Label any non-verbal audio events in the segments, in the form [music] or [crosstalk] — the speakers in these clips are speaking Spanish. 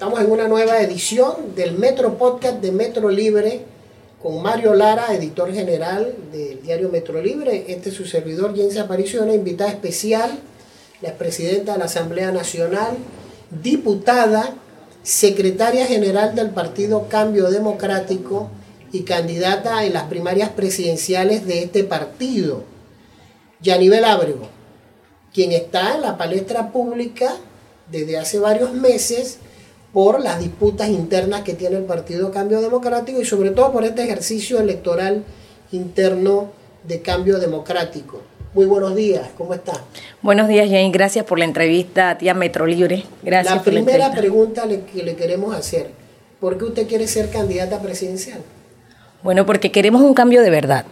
Estamos en una nueva edición del Metro Podcast de Metro Libre con Mario Lara, editor general del diario Metro Libre. Este es su servidor, Jens Aparicio, una invitada especial, la presidenta de la Asamblea Nacional, diputada, secretaria general del Partido Cambio Democrático y candidata en las primarias presidenciales de este partido, Yanivel Ábrego, quien está en la palestra pública desde hace varios meses por las disputas internas que tiene el Partido Cambio Democrático y sobre todo por este ejercicio electoral interno de Cambio Democrático. Muy buenos días, ¿cómo está? Buenos días, Jane. Gracias por la entrevista a tía Metro Libre. Gracias la primera pregunta que le queremos hacer, ¿por qué usted quiere ser candidata presidencial? Bueno, porque queremos un cambio de verdad,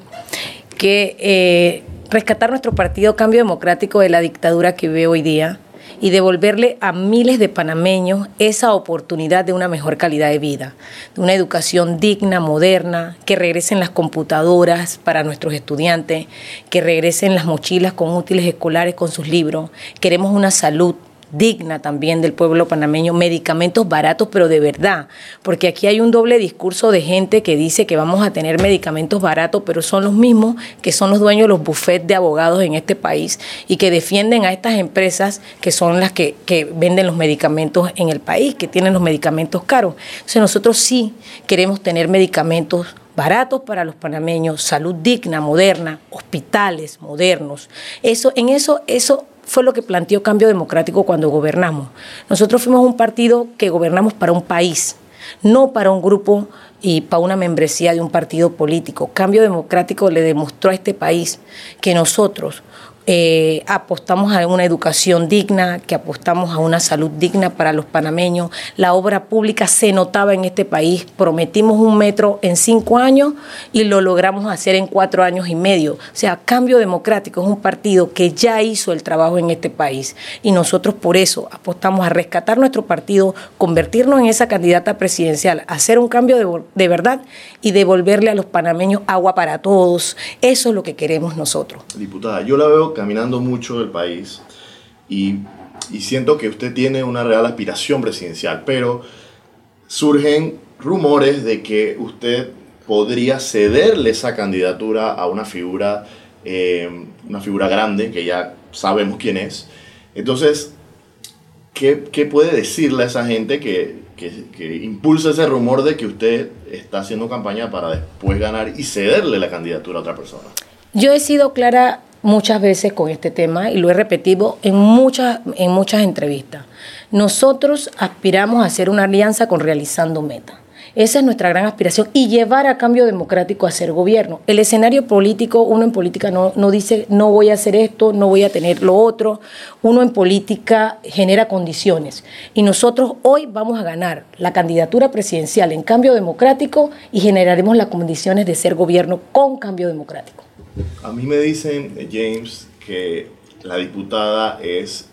que eh, rescatar nuestro partido Cambio Democrático de la dictadura que ve hoy día, y devolverle a miles de panameños esa oportunidad de una mejor calidad de vida, de una educación digna, moderna, que regresen las computadoras para nuestros estudiantes, que regresen las mochilas con útiles escolares con sus libros. Queremos una salud digna también del pueblo panameño, medicamentos baratos, pero de verdad, porque aquí hay un doble discurso de gente que dice que vamos a tener medicamentos baratos, pero son los mismos que son los dueños de los bufetes de abogados en este país y que defienden a estas empresas que son las que, que venden los medicamentos en el país, que tienen los medicamentos caros. Entonces nosotros sí queremos tener medicamentos baratos para los panameños, salud digna, moderna, hospitales modernos. Eso, en eso, eso fue lo que planteó Cambio Democrático cuando gobernamos. Nosotros fuimos un partido que gobernamos para un país, no para un grupo y para una membresía de un partido político. Cambio Democrático le demostró a este país que nosotros, eh, apostamos a una educación digna, que apostamos a una salud digna para los panameños. La obra pública se notaba en este país. Prometimos un metro en cinco años y lo logramos hacer en cuatro años y medio. O sea, Cambio Democrático es un partido que ya hizo el trabajo en este país y nosotros por eso apostamos a rescatar nuestro partido, convertirnos en esa candidata presidencial, hacer un cambio de, de verdad y devolverle a los panameños agua para todos. Eso es lo que queremos nosotros. Diputada, yo la veo caminando mucho el país y, y siento que usted tiene una real aspiración presidencial, pero surgen rumores de que usted podría cederle esa candidatura a una figura, eh, una figura grande, que ya sabemos quién es. Entonces, ¿qué, ¿qué, puede decirle a esa gente que, que, impulsa ese rumor de que usted está haciendo campaña para después ganar y cederle la candidatura a otra persona? Yo he sido clara muchas veces con este tema y lo he repetido en muchas, en muchas entrevistas. Nosotros aspiramos a hacer una alianza con Realizando Meta. Esa es nuestra gran aspiración y llevar a cambio democrático a ser gobierno. El escenario político, uno en política no, no dice no voy a hacer esto, no voy a tener lo otro. Uno en política genera condiciones. Y nosotros hoy vamos a ganar la candidatura presidencial en cambio democrático y generaremos las condiciones de ser gobierno con cambio democrático. A mí me dicen, James, que la diputada es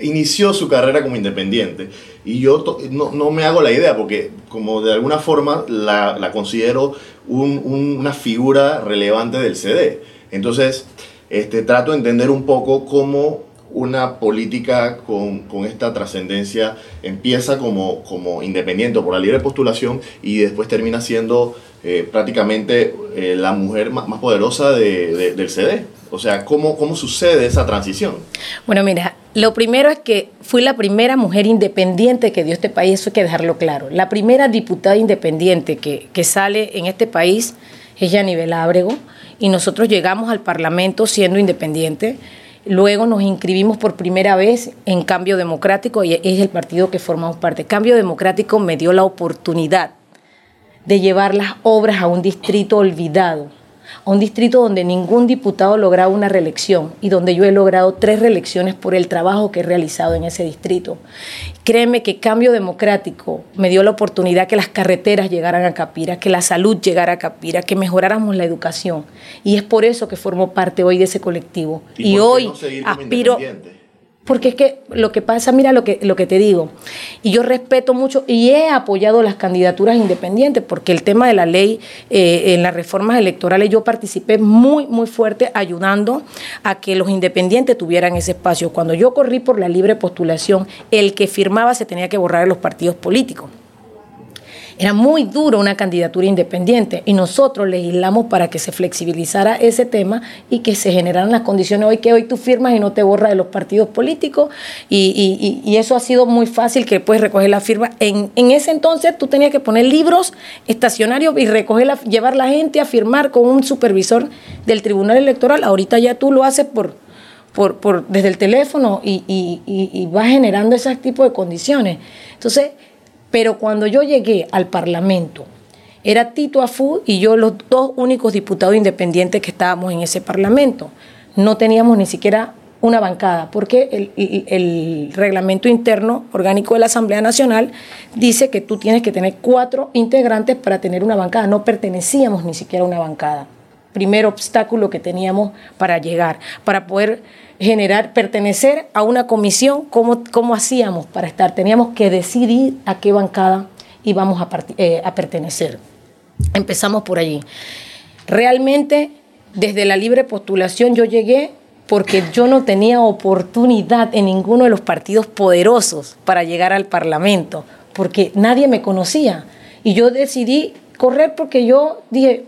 inició su carrera como independiente y yo no, no, me hago la idea porque como de alguna forma la, la considero un, un, una figura relevante del CD. Entonces, este, trato de entender un poco cómo una política con, con esta trascendencia empieza como, como independiente por la libre postulación y después termina siendo eh, prácticamente eh, la mujer más, más poderosa de, de, del CD. O sea, ¿cómo, ¿cómo sucede esa transición? Bueno, mira, lo primero es que fui la primera mujer independiente que dio este país, eso hay que dejarlo claro. La primera diputada independiente que, que sale en este país es Yanivel Ábrego y nosotros llegamos al Parlamento siendo independiente. Luego nos inscribimos por primera vez en Cambio Democrático y es el partido que formamos parte. Cambio Democrático me dio la oportunidad de llevar las obras a un distrito olvidado, a un distrito donde ningún diputado lograba una reelección y donde yo he logrado tres reelecciones por el trabajo que he realizado en ese distrito. Créeme que Cambio Democrático me dio la oportunidad que las carreteras llegaran a Capira, que la salud llegara a Capira, que mejoráramos la educación. Y es por eso que formo parte hoy de ese colectivo. ¿Y, y hoy no aspiro... Porque es que lo que pasa, mira lo que, lo que te digo, y yo respeto mucho y he apoyado las candidaturas independientes, porque el tema de la ley eh, en las reformas electorales yo participé muy, muy fuerte ayudando a que los independientes tuvieran ese espacio. Cuando yo corrí por la libre postulación, el que firmaba se tenía que borrar de los partidos políticos. Era muy duro una candidatura independiente y nosotros legislamos para que se flexibilizara ese tema y que se generaran las condiciones hoy que hoy tú firmas y no te borras de los partidos políticos y, eso ha sido muy fácil que puedes recoger la firma. En, ese entonces tú tenías que poner libros estacionarios y recoger llevar la gente a firmar con un supervisor del Tribunal Electoral. Ahorita ya tú lo haces por, por, por desde el teléfono y, y vas generando ese tipo de condiciones. Entonces, pero cuando yo llegué al Parlamento, era Tito Afú y yo los dos únicos diputados independientes que estábamos en ese Parlamento. No teníamos ni siquiera una bancada, porque el, reglamento interno orgánico de la Asamblea Nacional dice que tú tienes que tener cuatro integrantes para tener una bancada. No pertenecíamos ni siquiera a una bancada. Primer obstáculo que teníamos para llegar, para poder generar, pertenecer a una comisión, ¿cómo, cómo hacíamos para estar? Teníamos que decidir a qué bancada íbamos a, eh, a pertenecer. Empezamos por allí. Realmente, desde la libre postulación yo llegué porque yo no tenía oportunidad en ninguno de los partidos poderosos para llegar al Parlamento, porque nadie me conocía. Y yo decidí correr porque yo dije,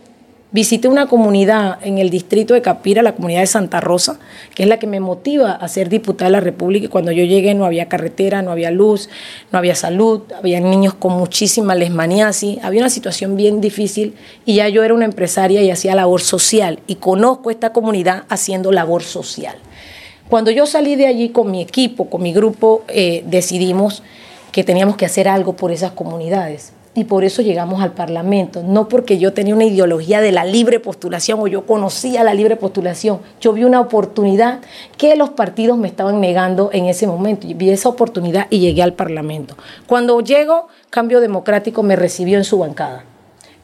Visité una comunidad en el distrito de Capira, la comunidad de Santa Rosa, que es la que me motiva a ser diputada de la República. Cuando yo llegué no había carretera, no había luz, no había salud, había niños con muchísima lesmaniasis, había una situación bien difícil y ya yo era una empresaria y hacía labor social y conozco esta comunidad haciendo labor social. Cuando yo salí de allí con mi equipo, con mi grupo, eh, decidimos que teníamos que hacer algo por esas comunidades y por eso llegamos al Parlamento, no porque yo tenía una ideología de la libre postulación o yo conocía la libre postulación, yo vi una oportunidad que los partidos me estaban negando en ese momento, vi esa oportunidad y llegué al Parlamento. Cuando llego, Cambio Democrático me recibió en su bancada.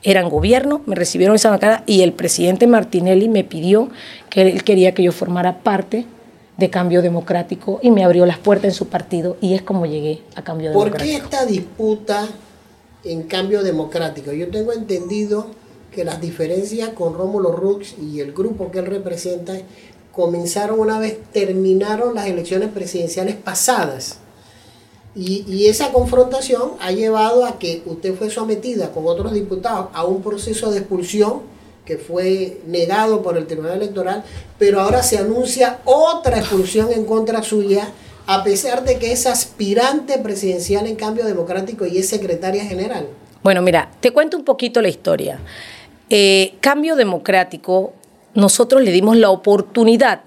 Eran gobierno, me recibieron en esa bancada y el presidente Martinelli me pidió que él quería que yo formara parte de Cambio Democrático y me abrió las puertas en su partido y es como llegué a Cambio Democrático. ¿Por qué esta disputa en cambio democrático. Yo tengo entendido que las diferencias con Rómulo Rux y el grupo que él representa comenzaron una vez terminaron las elecciones presidenciales pasadas. Y, esa confrontación ha llevado a que usted fue sometida con otros diputados a un proceso de expulsión que fue negado por el Tribunal Electoral, pero ahora se anuncia otra expulsión en contra suya a pesar de que es aspirante presidencial en cambio democrático y es secretaria general? Bueno, mira, te cuento un poquito la historia. Eh, cambio democrático, nosotros le dimos la oportunidad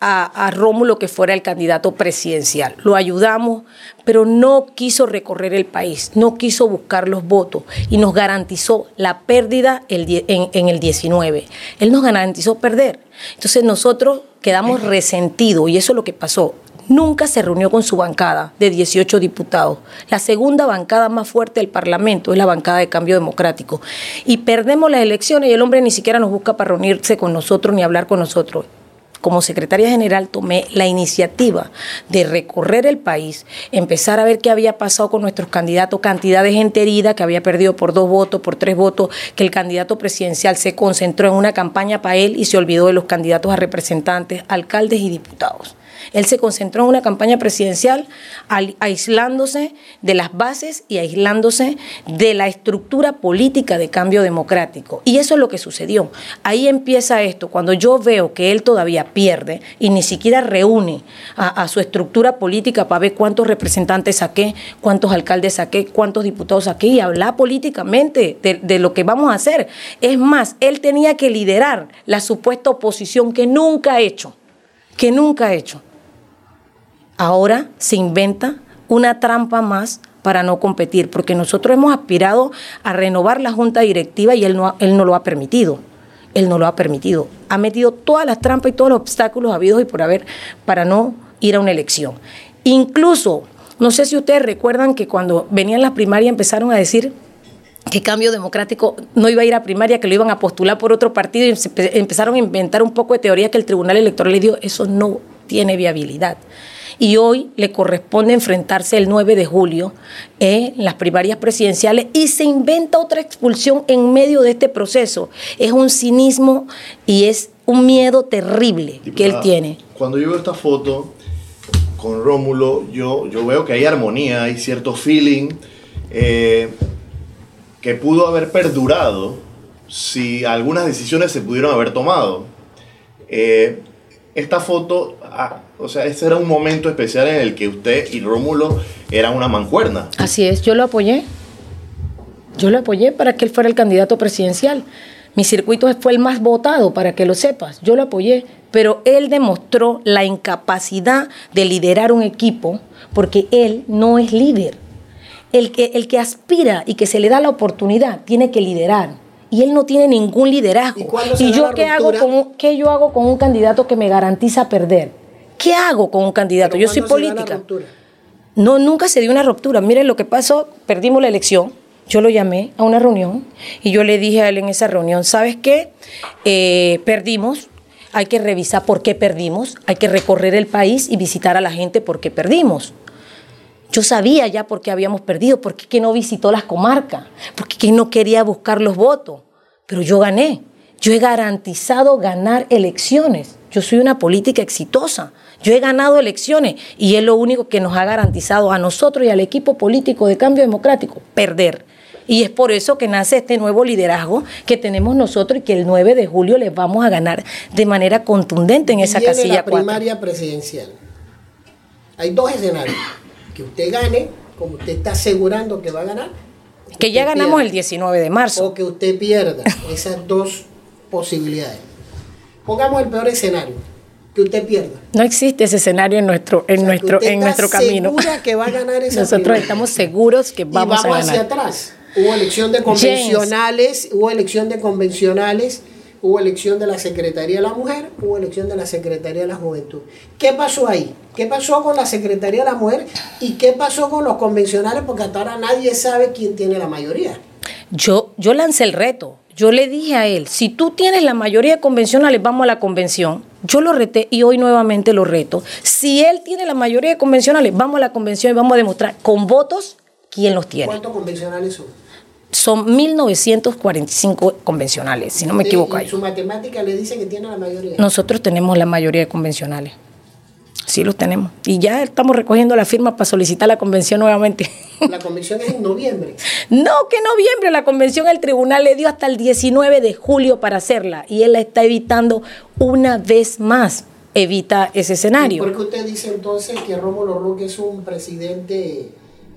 a, a, Rómulo que fuera el candidato presidencial. Lo ayudamos, pero no quiso recorrer el país, no quiso buscar los votos y nos garantizó la pérdida en, en el 19. Él nos garantizó perder. Entonces nosotros quedamos resentidos y eso es lo que pasó nunca se reunió con su bancada de 18 diputados. La segunda bancada más fuerte del Parlamento es la bancada de Cambio Democrático. Y perdemos las elecciones y el hombre ni siquiera nos busca para reunirse con nosotros ni hablar con nosotros como secretaria general tomé la iniciativa de recorrer el país, empezar a ver qué había pasado con nuestros candidatos, cantidad de gente herida que había perdido por dos votos, por tres votos, que el candidato presidencial se concentró en una campaña para él y se olvidó de los candidatos a representantes, alcaldes y diputados. Él se concentró en una campaña presidencial aislándose de las bases y aislándose de la estructura política de cambio democrático. Y eso es lo que sucedió. Ahí empieza esto. Cuando yo veo que él todavía pierde y ni siquiera reúne a, su estructura política para ver cuántos representantes saqué, cuántos alcaldes saqué, cuántos diputados saqué y hablar políticamente de, de lo que vamos a hacer. Es más, él tenía que liderar la supuesta oposición que nunca ha hecho, que nunca ha hecho ahora se inventa una trampa más para no competir, porque nosotros hemos aspirado a renovar la junta directiva y él no, él no lo ha permitido. Él no lo ha permitido. Ha metido todas las trampas y todos los obstáculos habidos y por haber para no ir a una elección. Incluso, no sé si ustedes recuerdan que cuando venían las primarias empezaron a decir que Cambio Democrático no iba a ir a primaria, que lo iban a postular por otro partido y empezaron a inventar un poco de teoría que el Tribunal Electoral le dio. Eso no tiene viabilidad. Y hoy le corresponde enfrentarse el 9 de julio en las primarias presidenciales y se inventa otra expulsión en medio de este proceso. Es un cinismo y es un miedo terrible que él tiene. Cuando yo veo esta foto con Rómulo, yo, yo veo que hay armonía, hay cierto feeling eh, que pudo haber perdurado si algunas decisiones se pudieron haber tomado. Eh, esta foto, ah, o sea, ese era un momento especial en el que usted y Rómulo eran una mancuerna. Así es, yo lo apoyé. Yo lo apoyé para que él fuera el candidato presidencial. Mi circuito fue el más votado, para que lo sepas. Yo lo apoyé, pero él demostró la incapacidad de liderar un equipo porque él no es líder. El que, el que aspira y que se le da la oportunidad tiene que liderar y él no tiene ningún liderazgo. ¿Y, yo qué hago, con, qué yo hago con un candidato que me garantiza perder? ¿Qué hago con un candidato? yo soy política. No, nunca se dio una ruptura. Miren lo que pasó, perdimos la elección. Yo lo llamé a una reunión y yo le dije a él en esa reunión, ¿sabes qué? Eh, perdimos, hay que revisar por qué perdimos, hay que recorrer el país y visitar a la gente por qué perdimos. Yo sabía ya por qué habíamos perdido, por qué no visitó las comarcas, por qué no quería buscar los votos. Pero yo gané. Yo he garantizado ganar elecciones. Yo soy una política exitosa. Yo he ganado elecciones y es lo único que nos ha garantizado a nosotros y al equipo político de cambio democrático perder. Y es por eso que nace este nuevo liderazgo que tenemos nosotros y que el 9 de julio les vamos a ganar de manera contundente en esa Viene casilla la primaria presidencial. Hay dos escenarios que usted gane, como usted está asegurando que va a ganar. Que ya ganamos el 19 de marzo. O que usted pierda. Esas dos posibilidades. Pongamos el peor escenario, que usted pierda. No existe ese escenario en nuestro, en nuestro, en nuestro camino. que va a ganar esa Nosotros estamos seguros que vamos, y vamos a ganar. hacia atrás. Hubo elección de convencionales, hubo elección de convencionales hubo elección de la Secretaría de la Mujer, hubo elección de la Secretaría de la Juventud. ¿Qué pasó ahí? ¿Qué pasó con la Secretaría de la Mujer y qué pasó con los convencionales? Porque hasta ahora nadie sabe quién tiene la mayoría. Yo, yo lancé el reto. Yo le dije a él, si tú tienes la mayoría de convencionales, vamos a la convención. Yo lo reté y hoy nuevamente lo reto. Si él tiene la mayoría de convencionales, vamos a la convención y vamos a demostrar con votos quién los tiene. ¿Cuántos convencionales son? son 1945 convencionales, si no me equivoco ahí. Su matemática le dice que tiene la mayoría. Nosotros tenemos la mayoría de convencionales. Sí los tenemos. Y ya estamos recogiendo la firma para solicitar la convención nuevamente. La convención es en noviembre. [laughs] No, que noviembre. La convención el tribunal le dio hasta el 19 de julio para hacerla. Y él la está evitando una vez más. Evita ese escenario. ¿Por qué usted dice entonces que Rómulo Roque es un presidente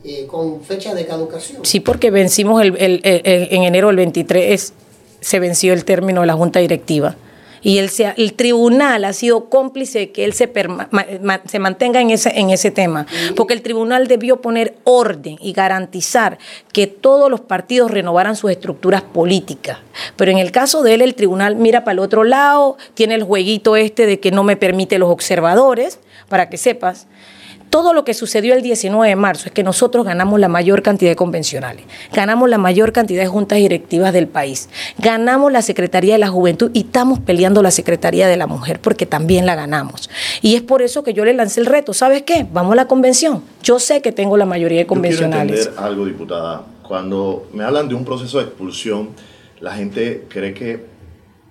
eh, con fecha de caducación. Sí, porque vencimos el, en enero del 23, se venció el término de la Junta Directiva. Y él el tribunal ha sido cómplice de que él se, se mantenga en ese, en ese tema. Porque el tribunal debió poner orden y garantizar que todos los partidos renovaran sus estructuras políticas. Pero en el caso de él, el tribunal mira para el otro lado, tiene el jueguito este de que no me permite los observadores, para que sepas todo lo que sucedió el 19 de marzo es que nosotros ganamos la mayor cantidad de convencionales, ganamos la mayor cantidad de juntas directivas del país, ganamos la Secretaría de la Juventud y estamos peleando la Secretaría de la Mujer porque también la ganamos. Y es por eso que yo le lancé el reto, ¿sabes qué? Vamos a la convención. Yo sé que tengo la mayoría de convencionales. Yo entender algo, diputada. Cuando me hablan de un proceso de expulsión, la gente cree que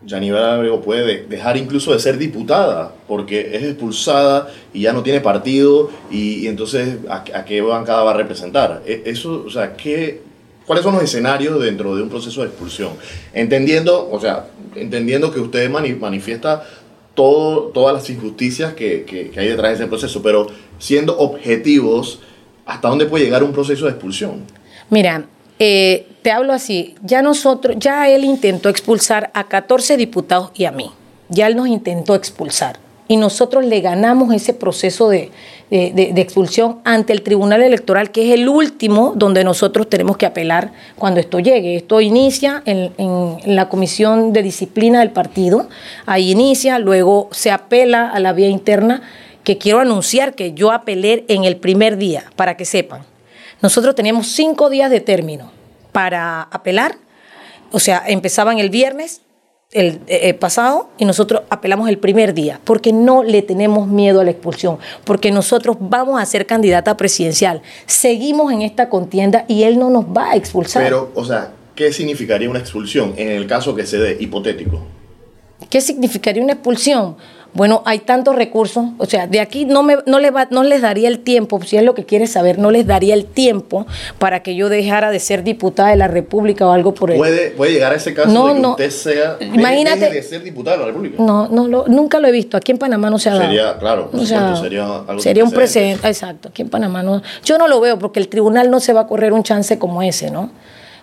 Yanivel Abrego puede dejar incluso de ser diputada porque es expulsada y ya no tiene partido y, entonces ¿a, qué bancada va a representar. E, eso, o sea, ¿qué, ¿cuáles son los escenarios dentro de un proceso de expulsión? Entendiendo, o sea, entendiendo que usted manifiesta todo, todas las injusticias que, que, que hay detrás de ese proceso, pero siendo objetivos, ¿hasta dónde puede llegar un proceso de expulsión? Mira, eh, te hablo así, ya nosotros, ya él intentó expulsar a 14 diputados y a mí, ya él nos intentó expulsar y nosotros le ganamos ese proceso de, expulsión ante el Tribunal Electoral, que es el último donde nosotros tenemos que apelar cuando esto llegue. Esto inicia en, en, la Comisión de Disciplina del partido, ahí inicia, luego se apela a la vía interna, que quiero anunciar que yo apelé en el primer día, para que sepan. Nosotros teníamos cinco días de término para apelar, o sea, empezaban el viernes el eh, eh, pasado y nosotros apelamos el primer día, porque no le tenemos miedo a la expulsión, porque nosotros vamos a ser candidata presidencial. Seguimos en esta contienda y él no nos va a expulsar. Pero, o sea, ¿qué significaría una expulsión en el caso que se dé hipotético? ¿Qué significaría una expulsión? Bueno, hay tantos recursos, o sea, de aquí no, me, no, le va, no les daría el tiempo, si es lo que quieres saber, no les daría el tiempo para que yo dejara de ser diputada de la República o algo por el ¿Puede, puede llegar a ese caso No, de que no. usted sea, Imagínate- deje de ser diputada de la República? No, no lo, nunca lo he visto. Aquí en Panamá no se ha dado. Sería, claro, O sea, sería algo sería un precedente. Exacto. Aquí en Panamá no. Yo no lo veo porque el tribunal no se va a correr un chance como ese, ¿no?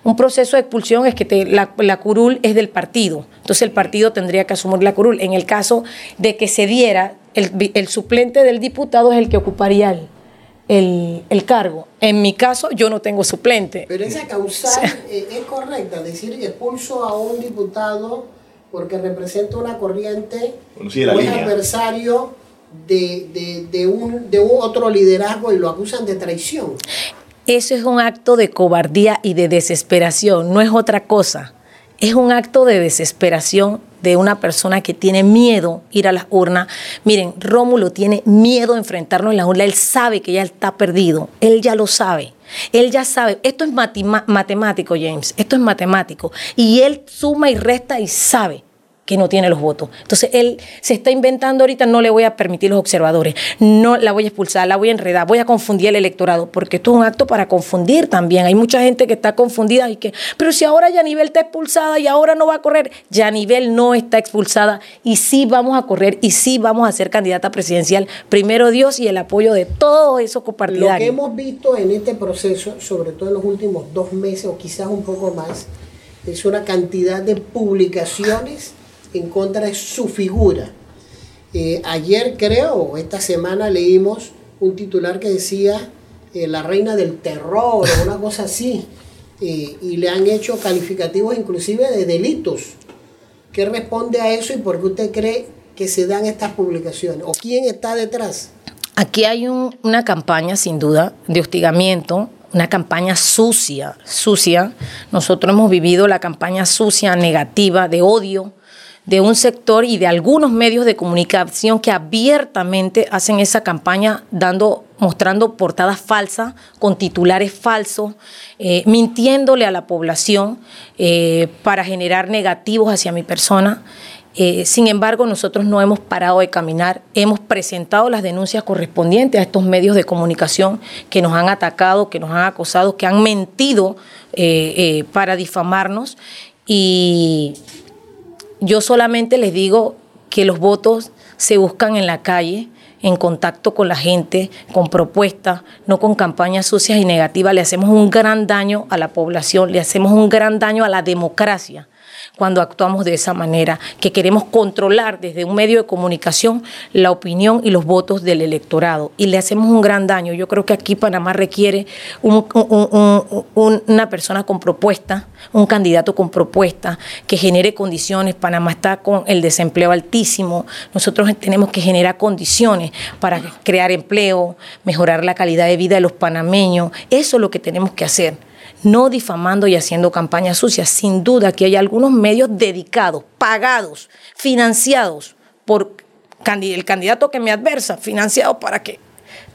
Un proceso de expulsión es que te- la, la curul es del partido. Entonces el partido tendría que asumir la curul. En el caso de que se diera, el, vi- el suplente del diputado es el que ocuparía el, el- el cargo. En mi caso, yo no tengo suplente. Pero esa causal eh, es correcta, decir expulso a un diputado porque representa una corriente Bueno, sí, la o es línea. adversario de, de- de un, de un otro liderazgo y lo acusan de traición. Eso es un acto de cobardía y de desesperación, no es otra cosa. Es un acto de desesperación de una persona que tiene miedo ir a las urnas. Miren, Rómulo tiene miedo de enfrentarnos en la urna. Él sabe que ya está perdido. Él ya lo sabe. Él ya sabe. Esto es matemático, James. Esto es matemático. Y él suma y resta y sabe que no tiene los votos. Entonces él se está inventando ahorita, no le voy a permitir los observadores, no la voy a expulsar, la voy a enredar, voy a confundir el electorado, porque esto es un acto para confundir también. Hay mucha gente que está confundida y que, pero si ahora Yanivel está expulsada y ahora no va a correr, Yanivel no está expulsada y sí vamos a correr y sí vamos a ser candidata presidencial, primero Dios y el apoyo de todos esos Lo que copartidarios. hemos visto en este proceso, sobre todo en los últimos dos meses o quizás un poco más, es una cantidad de publicaciones en contra de su figura. Eh, ayer creo, esta semana leímos un titular que decía eh, la reina del terror o una cosa así, eh, y le han hecho calificativos inclusive de delitos. ¿Qué responde a eso y por qué usted cree que se dan estas publicaciones? ¿O quién está detrás? Aquí hay un- una campaña, sin duda, de hostigamiento, una campaña sucia, sucia. Nosotros hemos vivido la campaña sucia, negativa, de odio de un sector y de algunos medios de comunicación que abiertamente hacen esa campaña dando mostrando portadas falsas con titulares falsos, eh, mintiéndole a la población eh, para generar negativos hacia mi persona. Eh, sin embargo, nosotros no hemos parado de caminar, hemos presentado las denuncias correspondientes a estos medios de comunicación que nos han atacado, que nos han acosado, que han mentido para difamarnos y yo solamente les digo que los votos se buscan en la calle, en contacto con la gente, con propuestas, no con campañas sucias y negativas. Le hacemos un gran daño a la población, le hacemos un gran daño a la democracia cuando actuamos de esa manera, que queremos controlar desde un medio de comunicación la opinión y los votos del electorado. Y le hacemos un gran daño. Yo creo que aquí Panamá requiere un- un- un- un- una persona con propuesta, un candidato con propuesta, que genere condiciones. Panamá está con el desempleo altísimo. Nosotros tenemos que generar condiciones para crear empleo, mejorar la calidad de vida de los panameños. Eso es lo que tenemos que hacer no difamando y haciendo campañas sucias. Sin duda que hay algunos medios dedicados, pagados, financiados por el candidato que me adversa, financiados para que,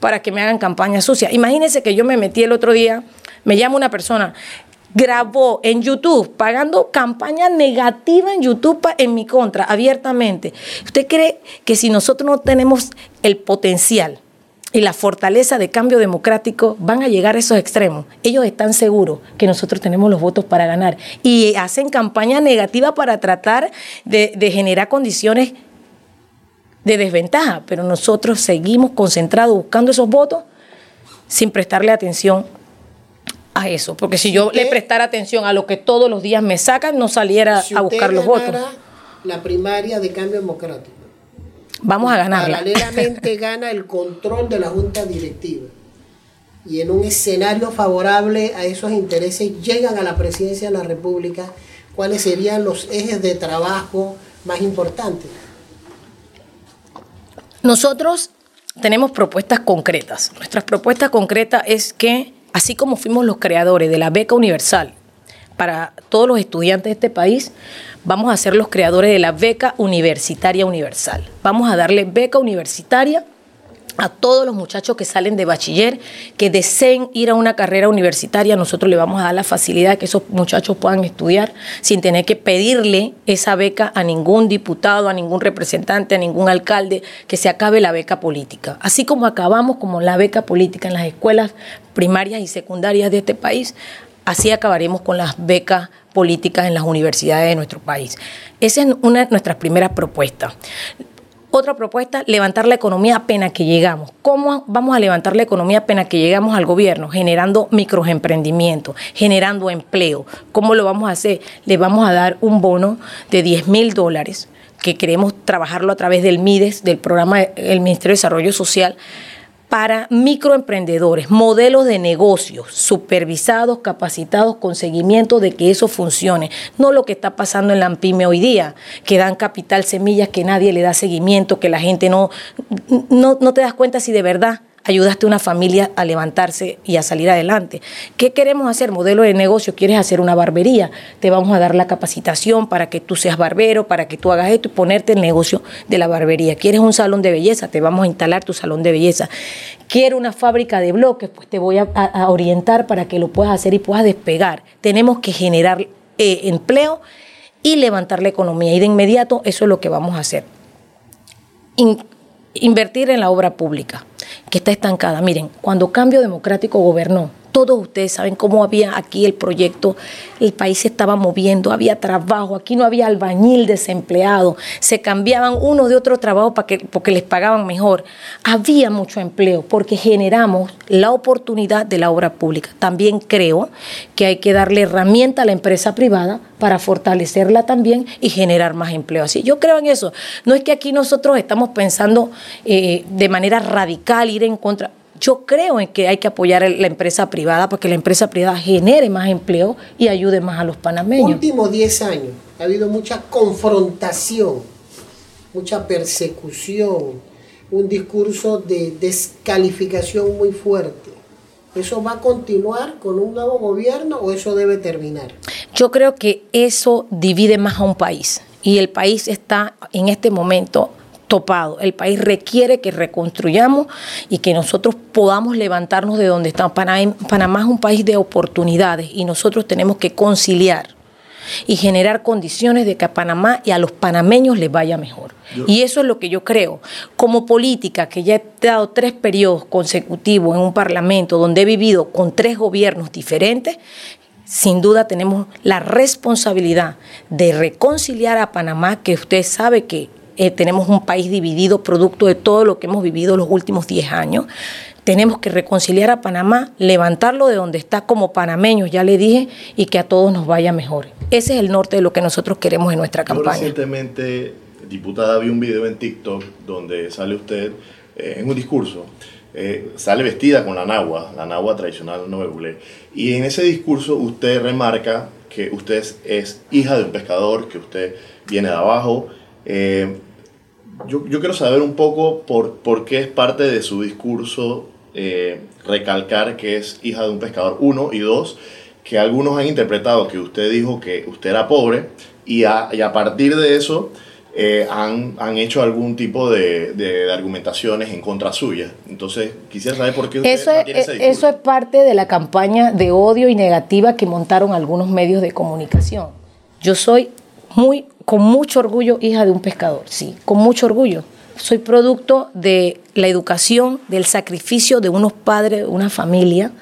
para que me hagan campañas sucias. Imagínense que yo me metí el otro día, me llama una persona, grabó en YouTube, pagando campaña negativa en YouTube en mi contra, abiertamente. ¿Usted cree que si nosotros no tenemos el potencial y la fortaleza de cambio democrático van a llegar a esos extremos. Ellos están seguros que nosotros tenemos los votos para ganar y hacen campaña negativa para tratar de, de generar condiciones de desventaja, pero nosotros seguimos concentrados buscando esos votos sin prestarle atención a eso, porque si yo le prestara atención a lo que todos los días me sacan, no saliera Si a buscar los votos. La primaria de cambio democrático. Vamos a ganarla. Paralelamente [laughs] gana el control de la Junta Directiva. Y en un escenario favorable a esos intereses llegan a la presidencia de la República, ¿cuáles serían los ejes de trabajo más importantes? Nosotros tenemos propuestas concretas. Nuestras propuestas concretas es que, así como fuimos los creadores de la beca universal para todos los estudiantes de este país, vamos a ser los creadores de la beca universitaria universal. Vamos a darle beca universitaria a todos los muchachos que salen de bachiller, que deseen ir a una carrera universitaria, nosotros le vamos a dar la facilidad de que esos muchachos puedan estudiar sin tener que pedirle esa beca a ningún diputado, a ningún representante, a ningún alcalde, que se acabe la beca política. Así como acabamos como la beca política en las escuelas primarias y secundarias de este país, así acabaremos con las becas políticas en las universidades de nuestro país. Esa es una de nuestras primeras propuestas. Otra propuesta, levantar la economía apenas que llegamos. ¿Cómo vamos a levantar la economía apenas que llegamos al gobierno? Generando microemprendimientos, generando empleo. ¿Cómo lo vamos a hacer? Le vamos a dar un bono de 10 mil dólares que queremos trabajarlo a través del MIDES, del programa del Ministerio de Desarrollo Social, para microemprendedores, modelos de negocios supervisados, capacitados, con seguimiento de que eso funcione. No lo que está pasando en la AMPIME hoy día, que dan capital semillas, que nadie le da seguimiento, que la gente no, no, no te das cuenta si de verdad ayudaste a una familia a levantarse y a salir adelante. ¿Qué queremos hacer? Modelo de negocio, quieres hacer una barbería, te vamos a dar la capacitación para que tú seas barbero, para que tú hagas esto y ponerte el negocio de la barbería. ¿Quieres un salón de belleza? Te vamos a instalar tu salón de belleza. Quiero una fábrica de bloques, pues te voy a, orientar para que lo puedas hacer y puedas despegar. Tenemos que generar eh, empleo y levantar la economía. Y de inmediato eso es lo que vamos a hacer. invertir en la obra pública que está estancada. Miren, cuando Cambio Democrático gobernó, todos ustedes saben cómo había aquí el proyecto, el país se estaba moviendo, había trabajo, aquí no había albañil desempleado, se cambiaban uno de otro trabajo para que, porque les pagaban mejor. Había mucho empleo porque generamos la oportunidad de la obra pública. También creo que hay que darle herramienta a la empresa privada para fortalecerla también y generar más empleo. Así, yo creo en eso. No es que aquí nosotros estamos pensando eh, de manera radical ir en contra yo creo en que hay que apoyar a la empresa privada para que la empresa privada genere más empleo y ayude más a los panameños. Últimos 10 años ha habido mucha confrontación, mucha persecución, un discurso de descalificación muy fuerte. ¿Eso va a continuar con un nuevo gobierno o eso debe terminar? Yo creo que eso divide más a un país y el país está en este momento topado. El país requiere que reconstruyamos y que nosotros podamos levantarnos de donde estamos. Panamá es un país de oportunidades y nosotros tenemos que conciliar y generar condiciones de que a Panamá y a los panameños les vaya mejor. y eso es lo que yo creo. Como política, que ya he dado tres periodos consecutivos en un parlamento donde he vivido con tres gobiernos diferentes, sin duda tenemos la responsabilidad de reconciliar a Panamá, que usted sabe que eh, tenemos un país dividido producto de todo lo que hemos vivido los últimos 10 años. Tenemos que reconciliar a Panamá, levantarlo de donde está como panameños, ya le dije, y que a todos nos vaya mejor. Ese es el norte de lo que nosotros queremos en nuestra campaña. recientemente, diputada, vi un video en TikTok donde sale usted eh, en un discurso. Eh, sale vestida con la nagua, la nagua tradicional noble. Y en ese discurso usted remarca que usted es hija de un pescador, que usted viene de abajo, eh, yo, yo, quiero saber un poco por, por qué es parte de su discurso eh, recalcar que es hija de un pescador, uno, y dos, que algunos han interpretado que usted dijo que usted era pobre y a, y a partir de eso eh, han, han, hecho algún tipo de, de, argumentaciones en contra suya. Entonces, quisiera saber por qué usted eso, es, ese eso es parte de la campaña de odio y negativa que montaron algunos medios de comunicación. Yo soy muy, con mucho orgullo, hija de un pescador, sí, con mucho orgullo. Soy producto de la educación, del sacrificio de unos padres, de una familia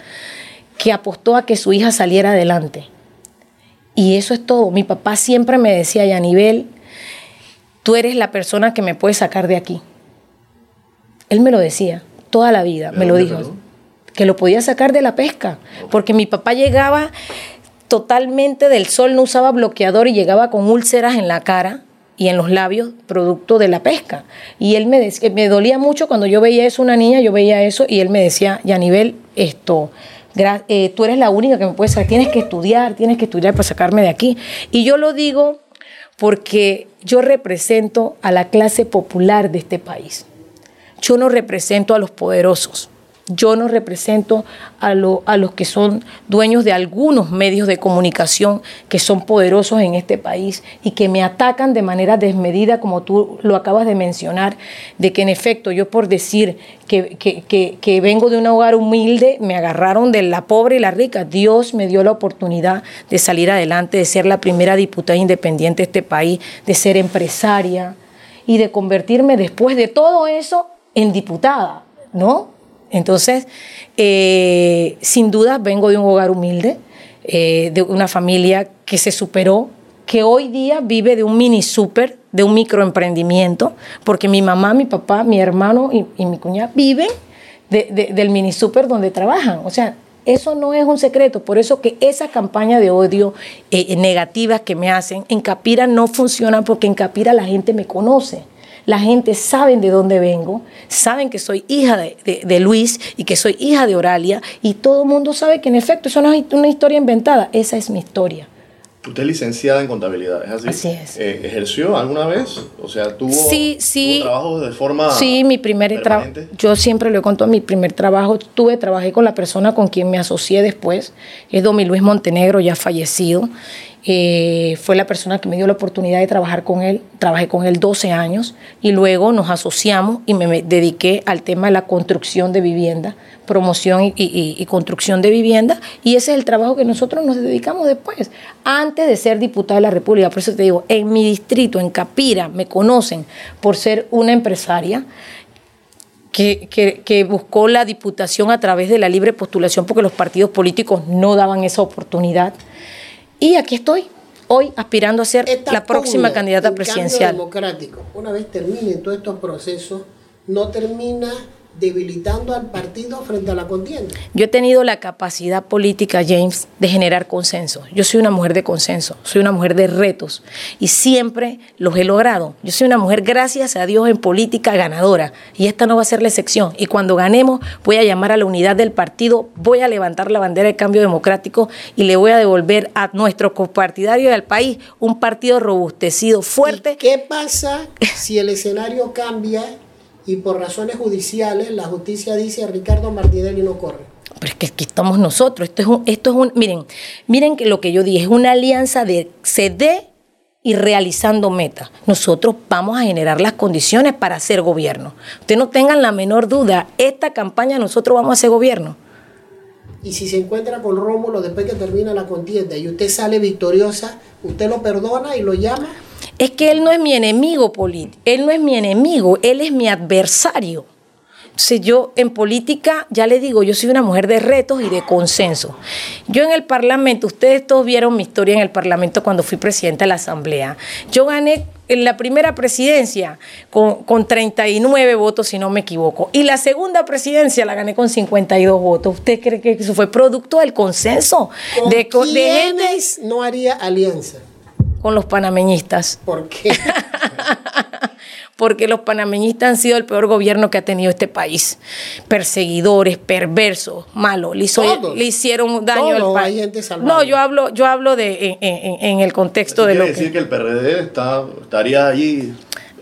que apostó a que su hija saliera adelante. Y eso es todo. Mi papá siempre me decía, Yanivel, tú eres la persona que me puede sacar de aquí. Él me lo decía toda la vida, me lo dijo, que lo podía sacar de la pesca, porque mi papá llegaba totalmente del sol, no usaba bloqueador y llegaba con úlceras en la cara y en los labios producto de la pesca. Y él me, decía, me dolía mucho cuando yo veía eso, una niña, yo veía eso y él me decía, Yanivel, esto, eh, tú eres la única que me puede sacar, tienes que estudiar, tienes que estudiar para sacarme de aquí. Y yo lo digo porque yo represento a la clase popular de este país. Yo no represento a los poderosos. Yo no represento a, lo- a los que son dueños de algunos medios de comunicación que son poderosos en este país y que me atacan de manera desmedida, como tú lo acabas de mencionar, de que en efecto yo por decir que- que vengo de un hogar humilde, me agarraron de la pobre y la rica. Dios me dio la oportunidad de salir adelante, de ser la primera diputada independiente de este país, de ser empresaria y de convertirme después de todo eso en diputada, ¿no? Entonces, eh, sin duda vengo de un hogar humilde, eh, de una familia que se superó, que hoy día vive de un mini super, de un microemprendimiento, porque mi mamá, mi papá, mi hermano y, mi cuñada viven de- de- del mini super donde trabajan. O sea, eso no es un secreto. Por eso que esa campaña de odio eh, negativas que me hacen en Capira no funciona porque en Capira la gente me conoce. La gente sabe de dónde vengo, saben que soy hija de, de- de Luis y que soy hija de Oralia y todo el mundo sabe que en efecto eso no es una historia inventada, esa es mi historia. Usted es licenciada en contabilidad, ¿es así? Así es. Eh, ¿Ejerció alguna vez? O sea, ¿tuvo, Sí, sí. tuvo trabajos de forma Sí, mi primer trabajo, yo siempre lo he contado, mi primer trabajo tuve, trabajé con la persona con quien me asocié después, es Domi Luis Montenegro, ya fallecido. Eh, fue la persona que me dio la oportunidad de trabajar con él, trabajé con él 12 años y luego nos asociamos y me, dediqué al tema de la construcción de vivienda, promoción y, construcción de vivienda y ese es el trabajo que nosotros nos dedicamos después, antes de ser diputada de la República. Por eso te digo, en mi distrito, en Capira, me conocen por ser una empresaria que- que buscó la diputación a través de la libre postulación porque los partidos políticos no daban esa oportunidad. Y aquí estoy, hoy aspirando a ser la próxima candidata cambio presidencial. democrático, una vez terminen todos estos procesos, no termina debilitando al partido frente a la contienda. Yo he tenido la capacidad política, James, de generar consenso. Yo soy una mujer de consenso, soy una mujer de retos y siempre los he logrado. Yo soy una mujer, gracias a Dios, en política ganadora y esta no va a ser la excepción. Y cuando ganemos, voy a llamar a la unidad del partido, voy a levantar la bandera del cambio democrático y le voy a devolver a nuestro copartidario del país un partido robustecido, fuerte. ¿Y ¿Qué pasa si el escenario cambia y por razones judiciales la justicia dice Ricardo Martinelli no corre? Pero es que aquí estamos nosotros. Esto es un, esto es un, miren, miren que lo que yo dije es una alianza de CD y realizando metas. Nosotros vamos a generar las condiciones para hacer gobierno. Ustedes no tengan la menor duda, esta campaña nosotros vamos a hacer gobierno. Y si se encuentra con Rómulo después que termina la contienda y usted sale victoriosa, ¿usted lo perdona y lo llama? Es que él no es mi enemigo político, él no es mi enemigo, él es mi adversario. Entonces yo en política, ya le digo, yo soy una mujer de retos y de consenso. Yo en el Parlamento, ustedes todos vieron mi historia en el Parlamento cuando fui presidenta de la Asamblea. Yo gané en la primera presidencia con, con 39 votos, si no me equivoco. Y la segunda presidencia la gané con 52 votos. ¿Usted cree que eso fue producto del consenso? ¿Con de, co- de gente quiénes no haría alianza? Con los panameñistas. ¿Por qué? [laughs] porque los panameñistas han sido el peor gobierno que ha tenido este país. Perseguidores, perversos, malos. Le, hizo- Todos. le hicieron daño Todos, al hay gente. No, yo hablo, yo hablo de en, en- en el contexto de lo quiere que. decir que el PRD está, estaría allí.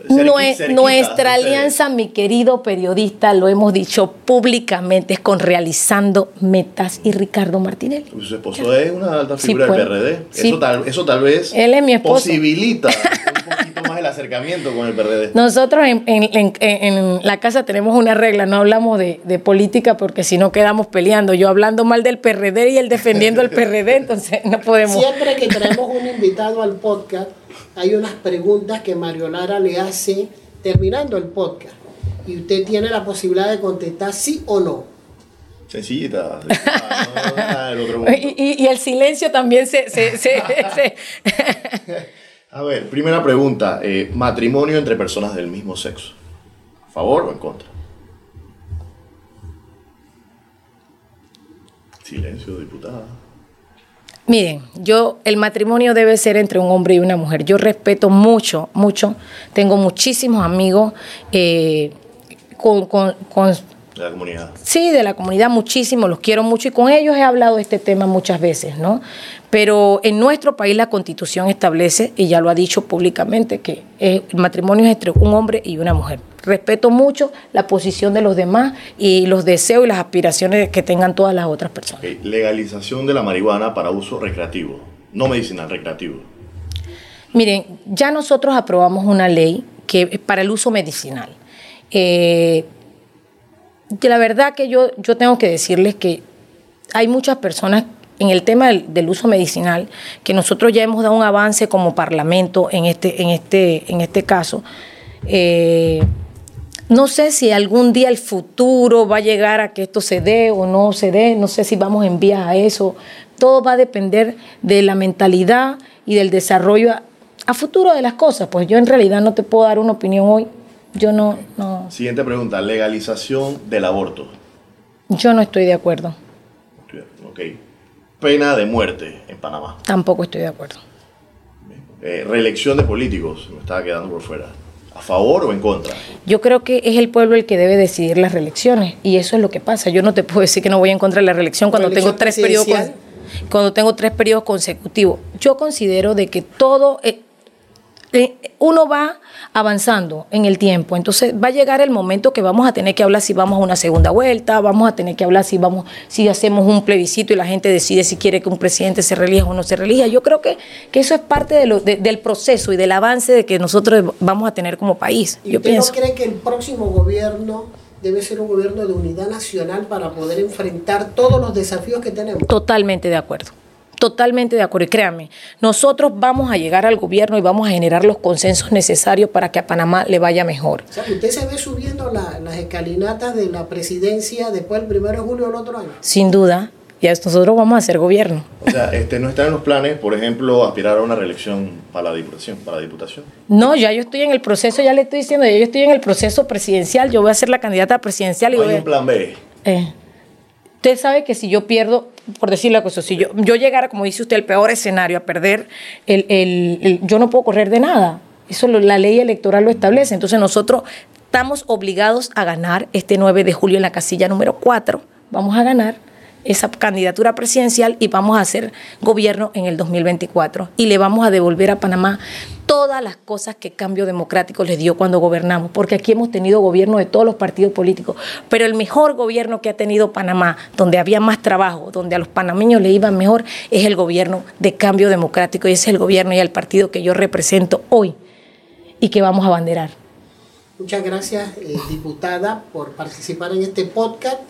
Cerqui- nuestra alianza, mi querido periodista, lo hemos dicho públicamente, es con realizando metas y Ricardo Martinelli. Su esposo es una alta figura del PRD. Sí. Eso, tal, eso tal vez Él es mi esposo. posibilita el acercamiento con el PRD. Nosotros en, en- en- en la casa tenemos una regla, no hablamos de, de política porque si no quedamos peleando. Yo hablando mal del PRD y él defendiendo el PRD, [laughs] entonces no podemos. Siempre que traemos un invitado al podcast, hay unas preguntas que Mario Lara le hace terminando el podcast. Y usted tiene la posibilidad de contestar sí o no. Sencillita. Ah, no. Y, y- y el silencio también se... se- se- [laughs] se- A ver, primera pregunta. eh, matrimonio entre personas del mismo sexo. ¿A favor o en contra? Silencio, diputada. Miren, yo, el matrimonio debe ser entre un hombre y una mujer. Yo respeto mucho, mucho. Tengo muchísimos amigos eh, con, con- con De la comunidad. Sí, de la comunidad muchísimo, los quiero mucho y con ellos he hablado de este tema muchas veces, ¿no? Pero en nuestro país la constitución establece, y ya lo ha dicho públicamente, que el matrimonio es entre un hombre y una mujer. Respeto mucho la posición de los demás y los deseos y las aspiraciones que tengan todas las otras personas. Legalización de la marihuana para uso recreativo, no medicinal, recreativo. Miren, ya nosotros aprobamos una ley que es para el uso medicinal. Eh, que la verdad que yo, yo tengo que decirles que hay muchas personas en el tema del, del uso medicinal que nosotros ya hemos dado un avance como parlamento en este, en este, en este caso. Eh, no sé si algún día el futuro va a llegar a que esto se dé o no se dé, no sé si vamos en vías a eso. Todo va a depender de la mentalidad y del desarrollo a, a futuro de las cosas. Pues yo en realidad no te puedo dar una opinión hoy. Yo no, no, Siguiente pregunta, legalización del aborto. yo no estoy de acuerdo. Ok. Pena de muerte en Panamá. Tampoco estoy de acuerdo. Eh, reelección de políticos, me estaba quedando por fuera. ¿A favor o en contra? Yo creo que es el pueblo el que debe decidir las reelecciones y eso es lo que pasa. Yo no te [laughs] puedo decir que no voy en contra de la reelección cuando Reelección tengo tres periodos cuando tengo tres periodos consecutivos. Yo considero de que todo eh, uno va avanzando en el tiempo, entonces va a llegar el momento que vamos a tener que hablar si vamos a una segunda vuelta, vamos a tener que hablar si vamos si hacemos un plebiscito y la gente decide si quiere que un presidente se relija o no se relija. Yo creo que, que eso es parte de lo- de- del proceso y del avance de que nosotros vamos a tener como país. ¿Y Yo usted pienso. no cree que el próximo gobierno debe ser un gobierno de unidad nacional para poder enfrentar todos los desafíos que tenemos? Totalmente de acuerdo. Totalmente de acuerdo. Y créanme, nosotros vamos a llegar al gobierno y vamos a generar los consensos necesarios para que a Panamá le vaya mejor. O sea, usted se ve subiendo la- las escalinatas de la presidencia después del 1 de julio del otro año. Sin duda, ya nosotros vamos a hacer gobierno. O sea, este, no está en los planes, por ejemplo, aspirar a una reelección para la diputación. Para la diputación. No, ya yo estoy en el proceso, ya le estoy diciendo, ya yo estoy en el proceso presidencial, yo voy a ser la candidata presidencial y voy hay a- un plan B. Eh, usted sabe que si yo pierdo, por decirle la cosa, si yo, yo llegara, como dice usted, al peor escenario, a perder, el, el- el- yo no puedo correr de nada. Eso lo- la ley electoral lo establece. Entonces nosotros estamos obligados a ganar este 9 de julio en la casilla número 4. Vamos a ganar esa candidatura presidencial y vamos a hacer gobierno en el 2024. Y le vamos a devolver a Panamá todas las cosas que Cambio Democrático les dio cuando gobernamos, porque aquí hemos tenido gobierno de todos los partidos políticos, pero el mejor gobierno que ha tenido Panamá, donde había más trabajo, donde a los panameños le iban mejor, es el gobierno de Cambio Democrático y ese es el gobierno y el partido que yo represento hoy y que vamos a abanderar. Muchas gracias, eh, diputada, por participar en este podcast.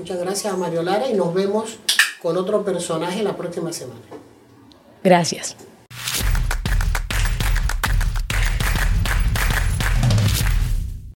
Muchas gracias a Mario Lara y nos vemos con otro personaje la próxima semana. Gracias.